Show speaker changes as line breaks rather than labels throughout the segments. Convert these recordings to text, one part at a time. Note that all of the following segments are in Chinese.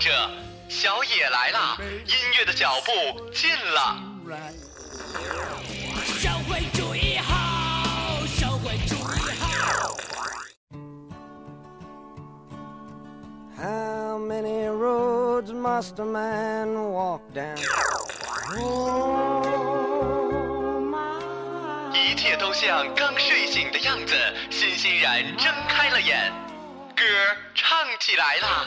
着，小野来了，音乐的脚步近了。
社会主义好，社会主义好。
How many roads must a man walk down? Oh,
一切都像刚睡醒的样子，欣欣然睁开了眼，歌唱起来了，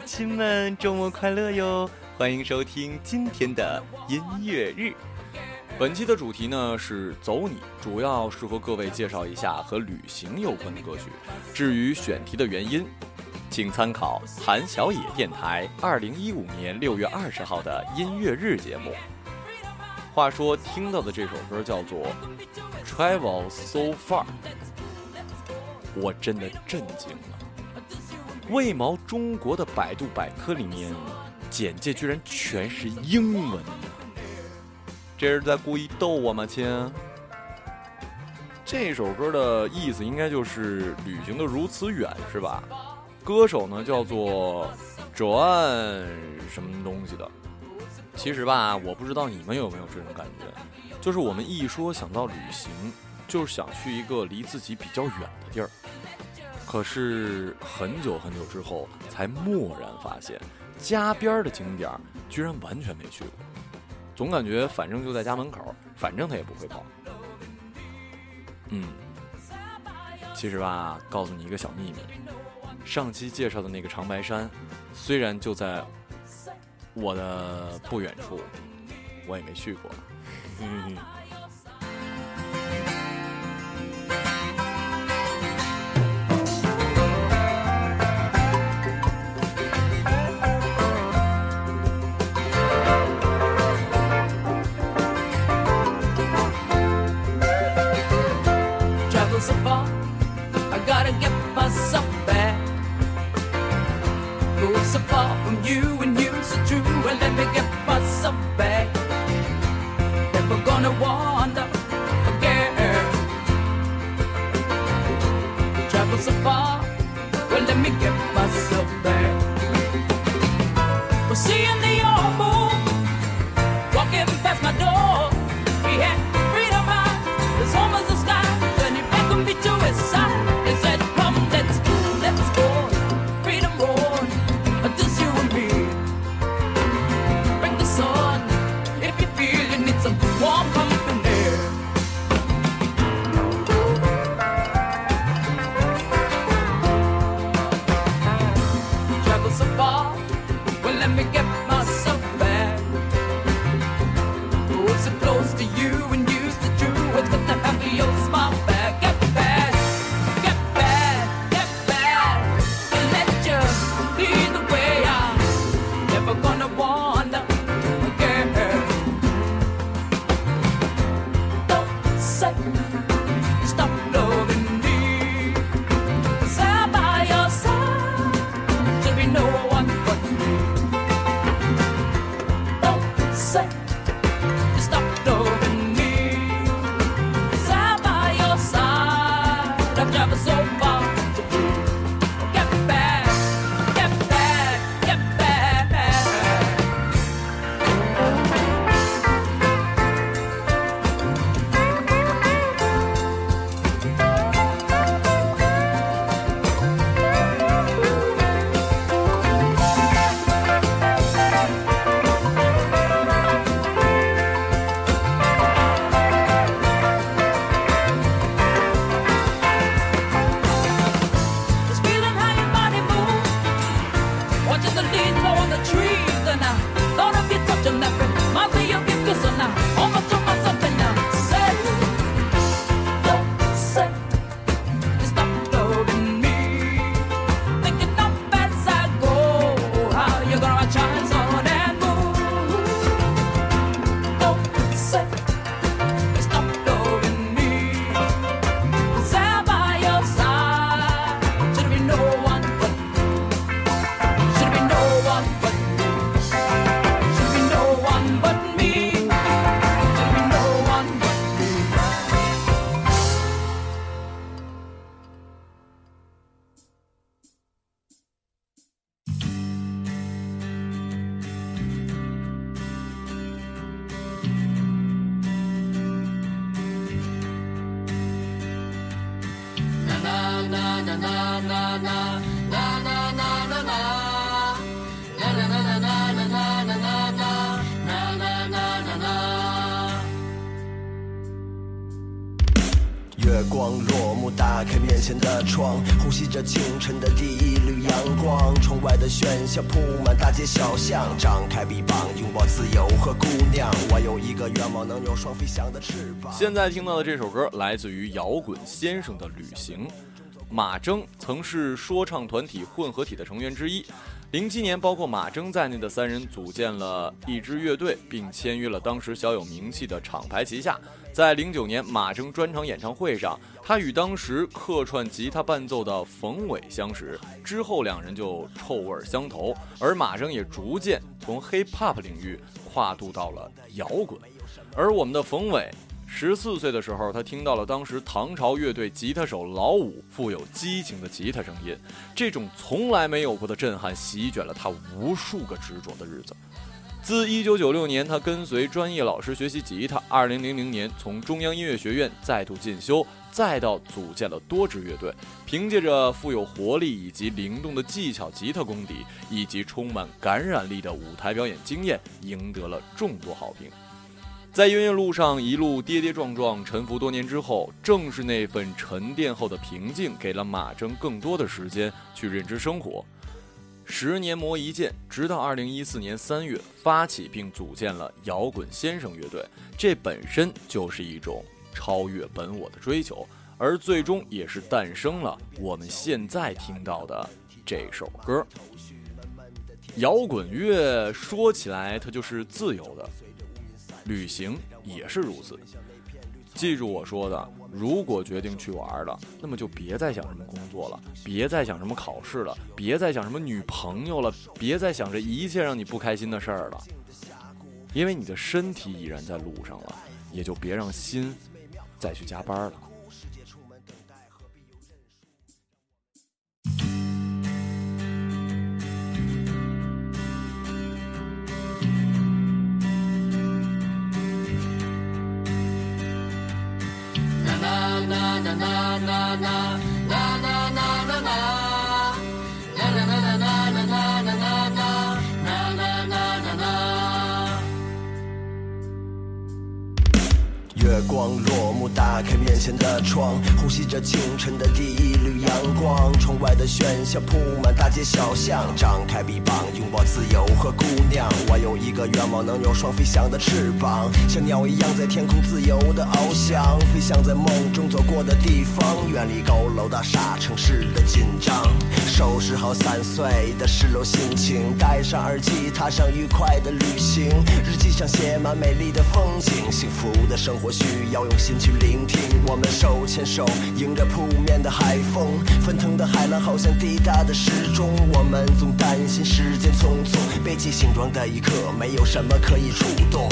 亲们，周末快乐哟！欢迎收听今天的音乐日。本期的主题呢是“走你”，主要是和各位介绍一下和旅行有关的歌曲。至于选题的原因，请参考韩小野电台二零一五年六月二十号的音乐日节目。话说，听到的这首歌叫做《Travel So Far》，我真的震惊了。为毛中国的百度百科里面简介居然全是英文的？这是在故意逗我吗，亲？这首歌的意思应该就是旅行的如此远，是吧？歌手呢叫做 Joan 什么东西的。其实吧，我不知道你们有没有这种感觉，就是我们一说想到旅行，就是想去一个离自己比较远的地儿。可是很久很久之后，才蓦然发现，家边的景点儿居然完全没去过。总感觉反正就在家门口，反正他也不会跑。嗯，其实吧，告诉你一个小秘密，上期介绍的那个长白山，虽然就在我的不远处，我也没去过。嗯
walking past my door,
开面前的窗，呼吸着清晨的第一缕阳光。窗外的喧嚣铺满大街小巷，张开臂膀拥抱自由和姑娘。我有一个愿望，能有双飞翔的翅膀。
现在听到的这首歌来自于摇滚先生的《旅行》。马铮曾是说唱团体混合体的成员之一。零七年，包括马铮在内的三人组建了一支乐队，并签约了当时小有名气的厂牌旗下。在零九年马铮专场演唱会上，他与当时客串吉他伴奏的冯伟相识，之后两人就臭味相投，而马铮也逐渐从 hip hop 领域跨度到了摇滚。而我们的冯伟，十四岁的时候，他听到了当时唐朝乐队吉他手老五富有激情的吉他声音，这种从来没有过的震撼席卷了他无数个执着的日子。自1996年，他跟随专业老师学习吉他；2000年从中央音乐学院再度进修，再到组建了多支乐队，凭借着富有活力以及灵动的技巧吉他功底，以及充满感染力的舞台表演经验，赢得了众多好评。在音乐路上一路跌跌撞撞，沉浮多年之后，正是那份沉淀后的平静，给了马铮更多的时间去认知生活。十年磨一剑，直到二零一四年三月发起并组建了摇滚先生乐队，这本身就是一种超越本我的追求，而最终也是诞生了我们现在听到的这首歌。摇滚乐说起来，它就是自由的，旅行也是如此。记住我说的，如果决定去玩了，那么就别再想什么工作了，别再想什么考试了，别再想什么女朋友了，别再想着一切让你不开心的事儿了。因为你的身体已然在路上了，也就别让心再去加班了。
月光落，打开面前的窗，呼吸着清晨的第一缕阳光。窗外的喧嚣铺满大街小巷，张开臂膀拥抱自由和姑娘。我有一个愿望，能有双飞翔的翅膀，像鸟一样在天空自由的翱翔，飞翔在梦中走过的地方，远离高楼大厦城市的紧张。收拾好散碎的失落心情，戴上耳机，踏上愉快的旅行。日记上写满美丽的风景，幸福的生活需要用心去聆听。我们手牵手，迎着扑面的海风，翻腾的海浪好像滴答的时钟。我们总担心时间匆匆，背起行装的一刻，没有什么可以触动。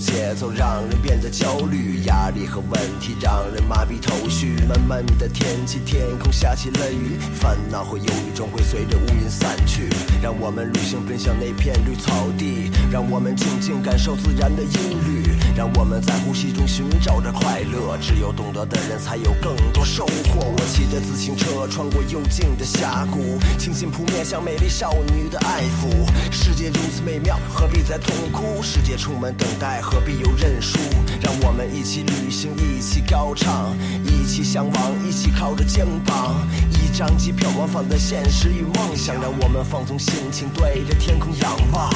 节奏让人变得焦虑，压力和问题让人麻痹头绪。闷闷的天气，天空下起了雨，烦恼和忧郁终会随着乌云散去。让我们旅行奔向那片绿草地，让我们静静感受自然的音律，让我们在呼吸中寻找着快乐。只有懂得的人才有更多收获。我骑着自行车穿过幽静的峡谷，清新扑面向美丽少女的爱抚。世界如此美妙，何必再痛哭？世界充满等待，何必又认输？让我们一起旅行，一起高唱，一起向往，一起靠着肩膀。一张机票往返的现实与梦想，让我们放松心情，对着天空仰望。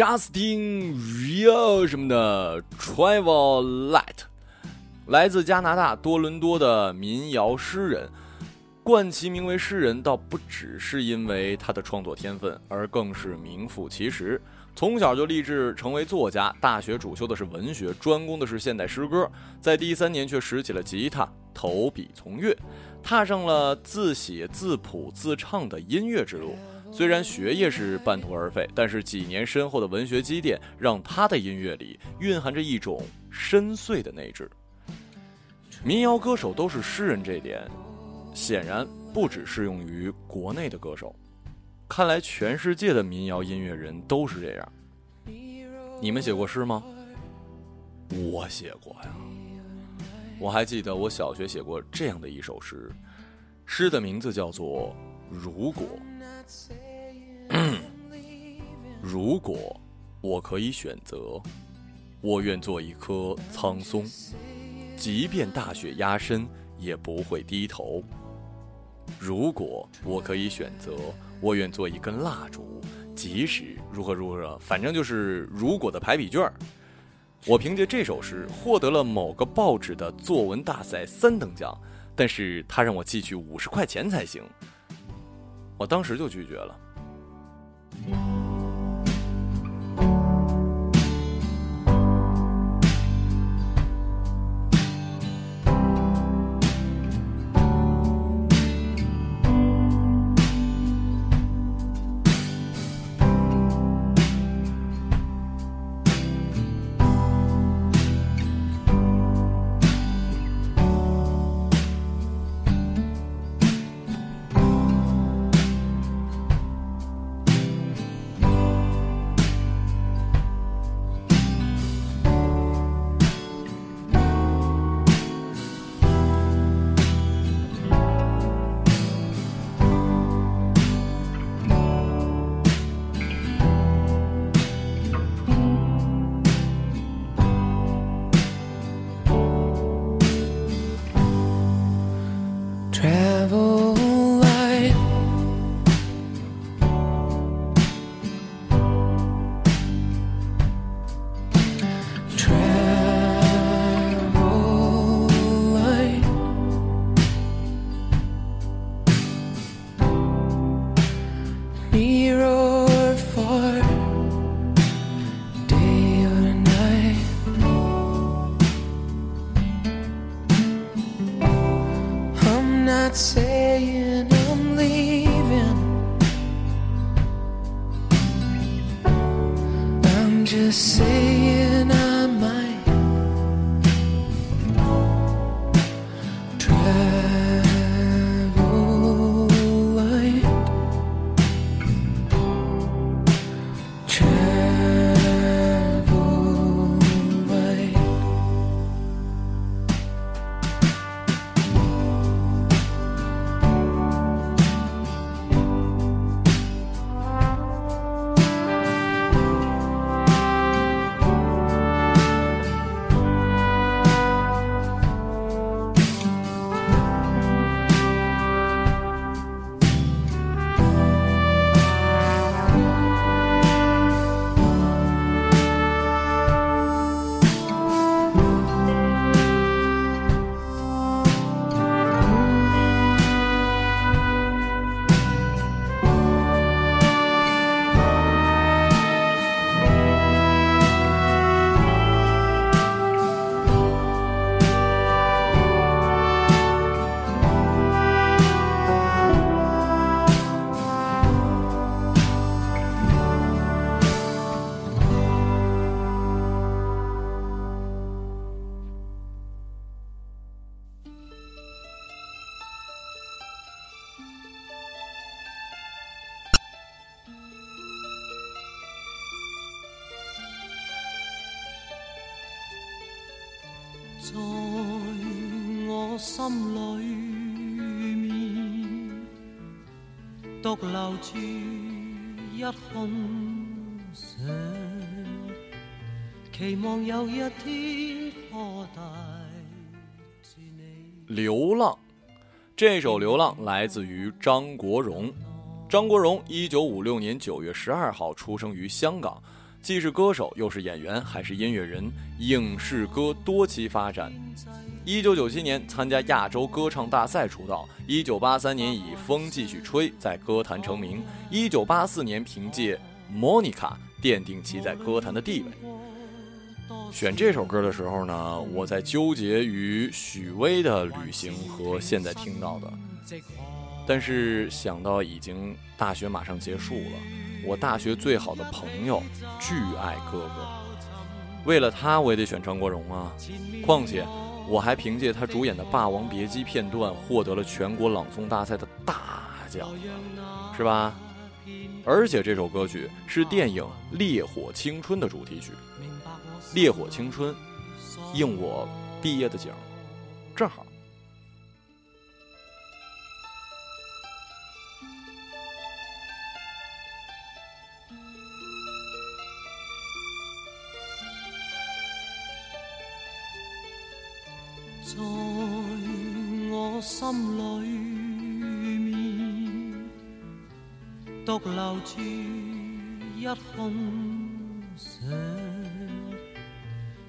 Justin Rio 什么的 Travel Light，来自加拿大多伦多的民谣诗人，冠其名为诗人，倒不只是因为他的创作天分，而更是名副其实。从小就立志成为作家，大学主修的是文学，专攻的是现代诗歌，在第三年却拾起了吉他，投笔从乐，踏上了自写自谱自唱的音乐之路。虽然学业是半途而废，但是几年深厚的文学积淀，让他的音乐里蕴含着一种深邃的内质。民谣歌手都是诗人，这点显然不只适用于国内的歌手。看来全世界的民谣音乐人都是这样。你们写过诗吗？我写过呀。我还记得我小学写过这样的一首诗，诗的名字叫做《如果》。如果我可以选择，我愿做一棵苍松，即便大雪压身，也不会低头。如果我可以选择，我愿做一根蜡烛，即使如何如何，反正就是如果的排比句儿。我凭借这首诗获得了某个报纸的作文大赛三等奖，但是他让我寄去五十块钱才行。我当时就拒绝了。
留住一空想，期望有一天可帶住你。
流浪，这首《流浪》来自于张国荣。张国荣一九五六年九月十二号出生于香港，既是歌手，又是演员，还是音乐人，影视歌多期发展。一九九七年参加亚洲歌唱大赛出道，一九八三年以《风继续吹》在歌坛成名，一九八四年凭借《Monica》奠定其在歌坛的地位。选这首歌的时候呢，我在纠结于许巍的《旅行》和现在听到的，但是想到已经大学马上结束了，我大学最好的朋友巨爱哥哥，为了他我也得选张国荣啊。况且我还凭借他主演的《霸王别姬》片段获得了全国朗诵大赛的大奖，是吧？而且这首歌曲是电影《烈火青春》的主题曲，《烈火青春》应我毕业的景，正好。
在我心里面，独留住一空想，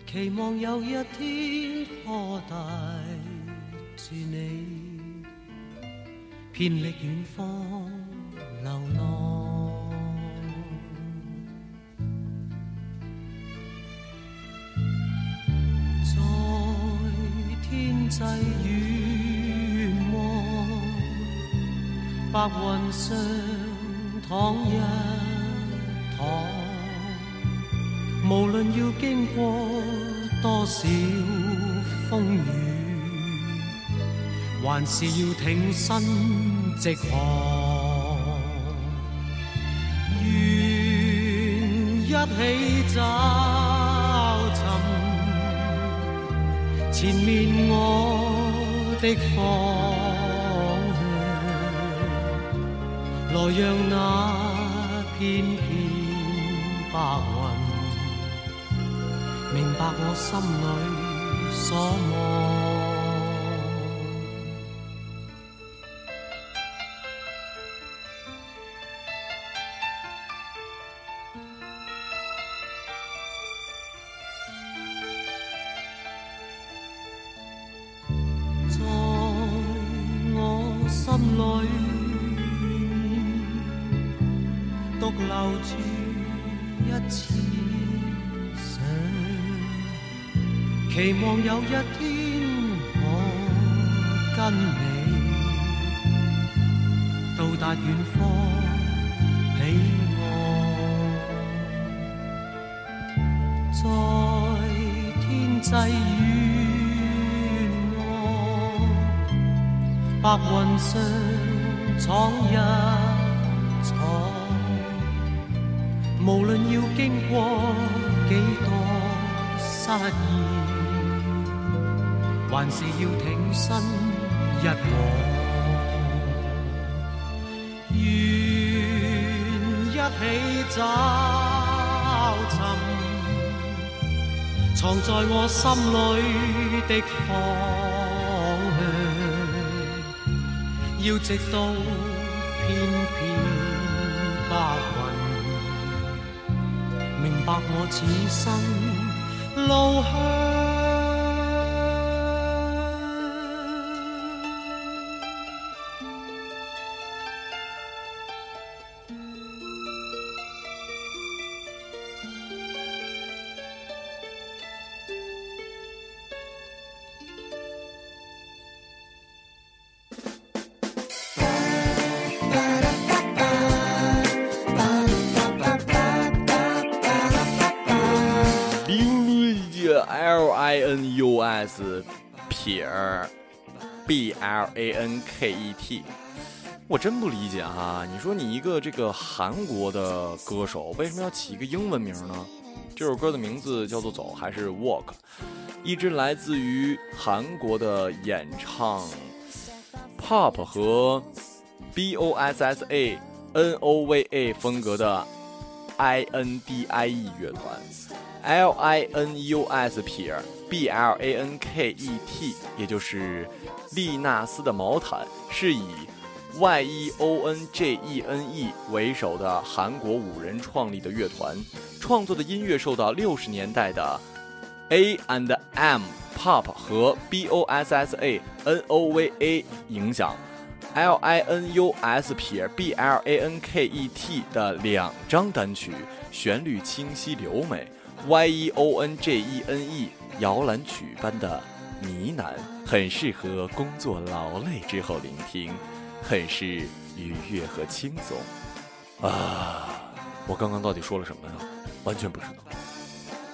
期望有一天可带住你，遍历远方流浪。白云上躺一躺，無論要經過多少風雨，還是要挺身直航。願一起找尋。前面我的方来让那片片白云明白我心里所望。跟你到達遠方彼岸。世願望，白云上闖一闖。無論要經過幾多失意，還是要挺身一往。愿一起找寻，藏在我心里的方向，要直到片片白云，明白我此生路向。
撇儿 B L A N K E T，我真不理解哈、你说你一个这个韩国的歌手，为什么要起一个英文名呢？这首歌的名字叫做《走》还是 Walk，一支来自于韩国的演唱 Pop 和 B O S S A N O V A 风格的 I N D I E 乐团。L I N U S 撇 B L A N K E T，也就是利纳斯的毛毯，是以 Y E O N J E N E 为首的韩国五人创立的乐团，创作的音乐受到六十年代的 A and M Pop 和 B O S S A N O V A 影响。L I N U S 撇 B L A N K E T 的两张单曲，旋律清晰流美，Y E O N J E N E 摇篮曲般的呢喃，很适合工作劳累之后聆听，很是愉悦和轻松。啊，我刚刚到底说了什么呀？完全不知道。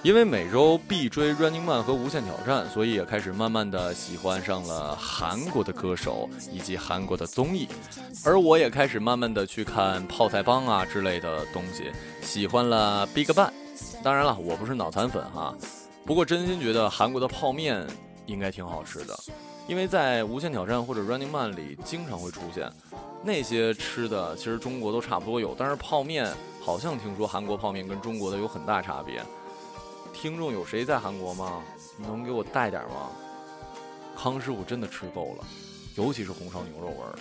因为每周必追 Running Man 和无限挑战，所以也开始慢慢的喜欢上了韩国的歌手以及韩国的综艺，而我也开始慢慢的去看泡菜帮啊之类的东西，喜欢了 Big Bang。当然了，我不是脑残粉哈，不过真心觉得韩国的泡面应该挺好吃的，因为在无限挑战或者 Running Man 里经常会出现。那些吃的其实中国都差不多有，但是泡面好像听说韩国泡面跟中国的有很大差别。听众有谁在韩国吗？能给我带点吗？康师傅真的吃够了，尤其是红烧牛肉味儿。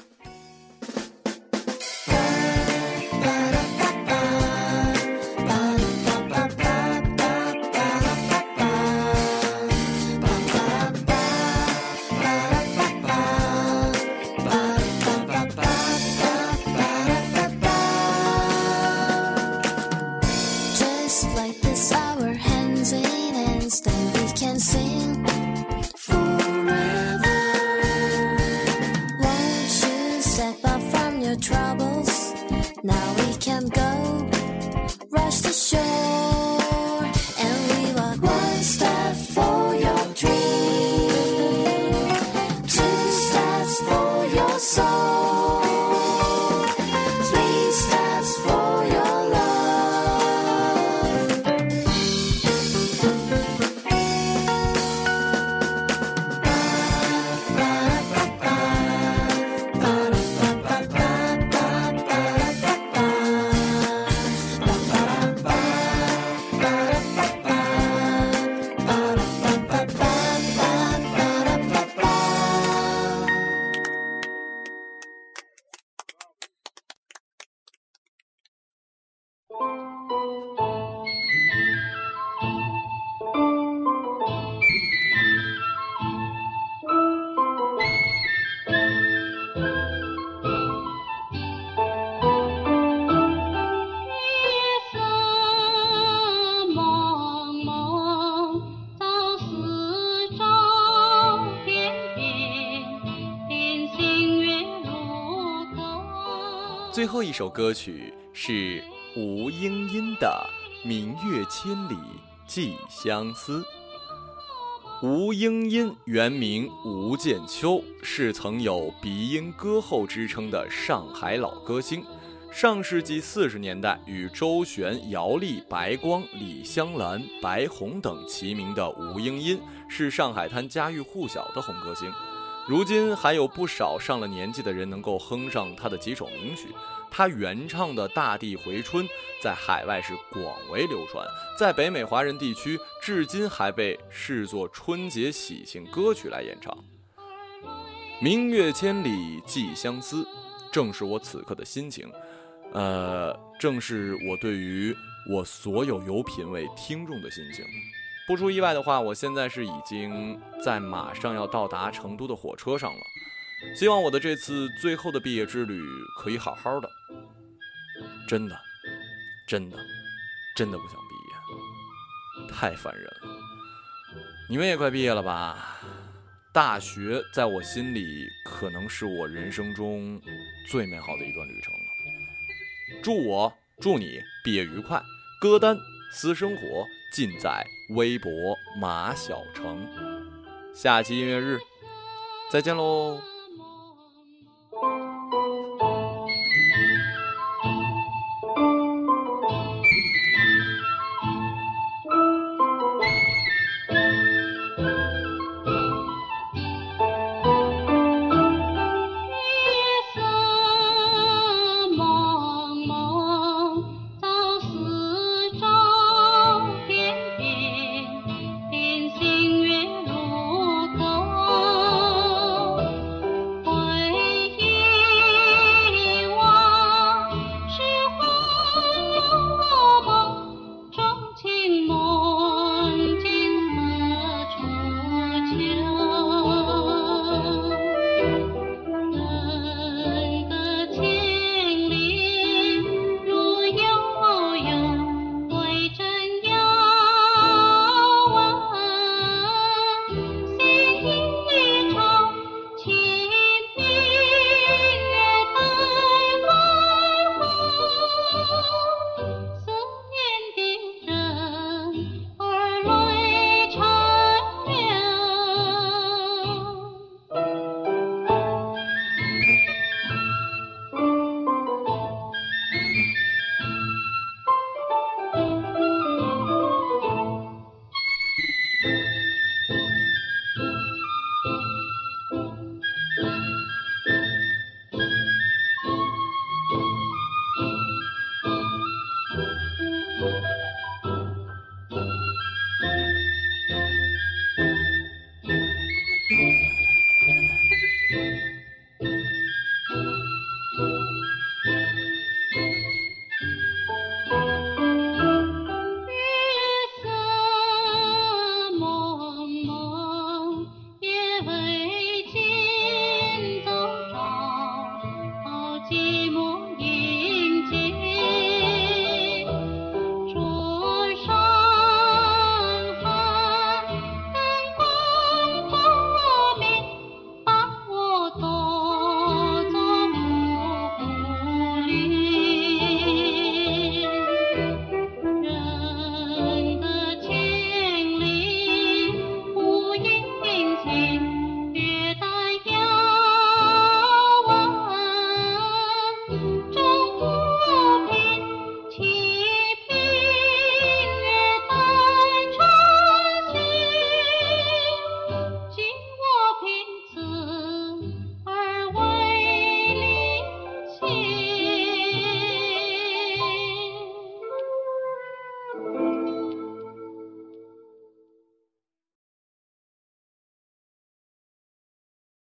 troubles. Now we can go rush the shore.
最后一首歌曲是吴英英的《明月千里寄相思》。吴英音原名吴建秋，是曾有鼻音歌后之称的上海老歌星。上世纪四十年代，与周璇、姚丽、白光、李香兰、白虹等齐名的吴英音，是上海滩家喻户晓的红歌星。如今还有不少上了年纪的人能够哼上他的几首名曲。他原唱的《大地回春》在海外是广为流传，在北美华人地区至今还被视作春节喜庆歌曲来演唱。明月千里寄相思，正是我此刻的心情。呃，正是我对于我所有有品位听众的心情。不出意外的话，我现在是已经在马上要到达成都的火车上了。希望我的这次最后的毕业之旅可以好好的。真的，真的，真的不想毕业，太烦人了。你们也快毕业了吧？大学在我心里可能是我人生中最美好的一段旅程了。祝我，祝你毕业愉快。歌单、私生活尽在微博马小成。下期音乐日，再见喽。